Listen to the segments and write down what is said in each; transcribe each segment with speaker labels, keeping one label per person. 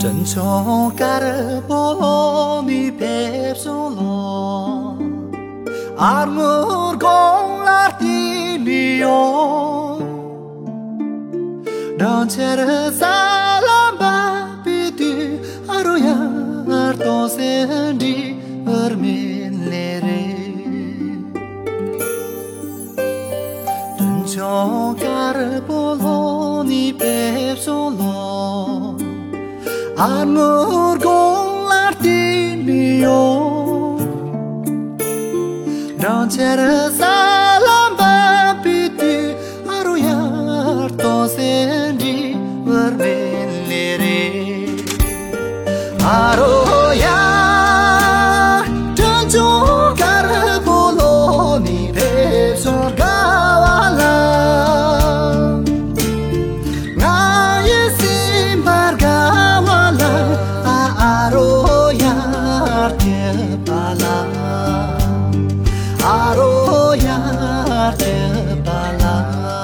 Speaker 1: 真诚给了波罗尼贝索洛，阿姆贡拉蒂里奥，多杰的赞。圣地阿米勒，天朝卡尔波尼佩索龙，阿姆古尔迪尼奥，达杰拉萨。阿惹巴拉。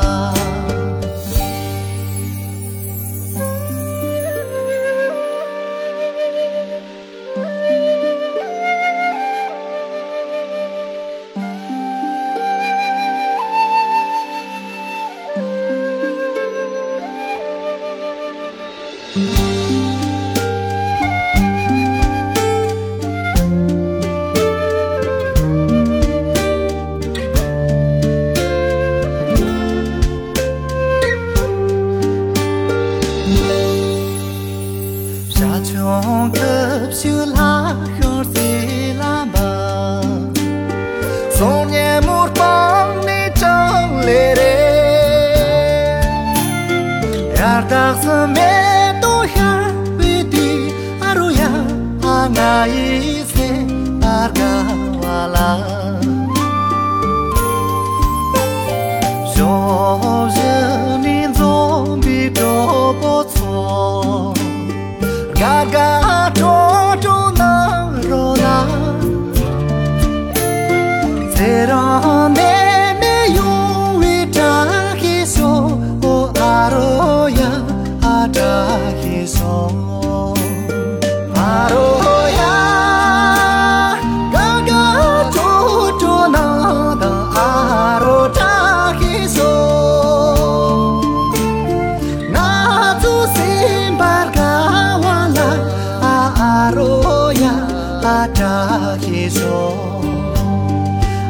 Speaker 1: ཚཚང བྱིས བྱེ བྱེ བྱེ བྱེ བྱེ བྱེ བྱེ བྱེ བྱེ བྱེ བྱེ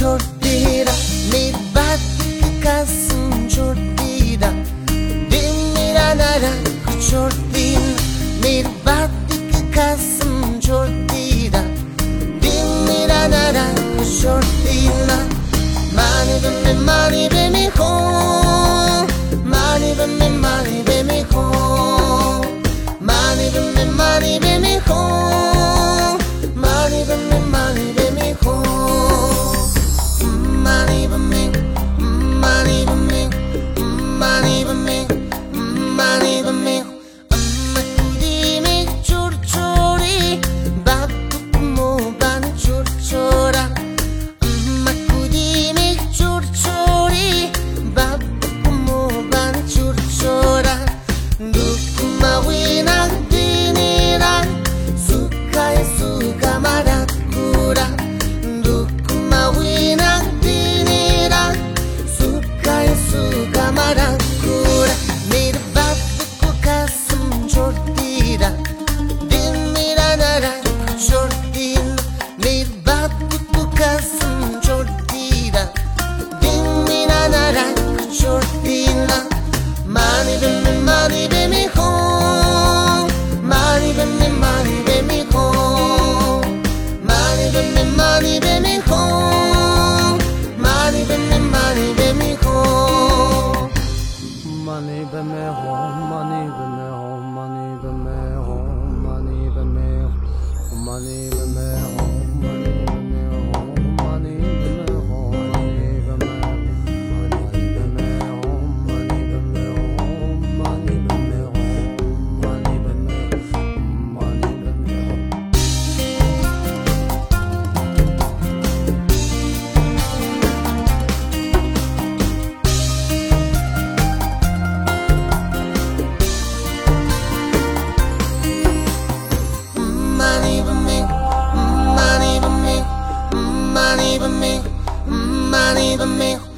Speaker 2: short a matter. over me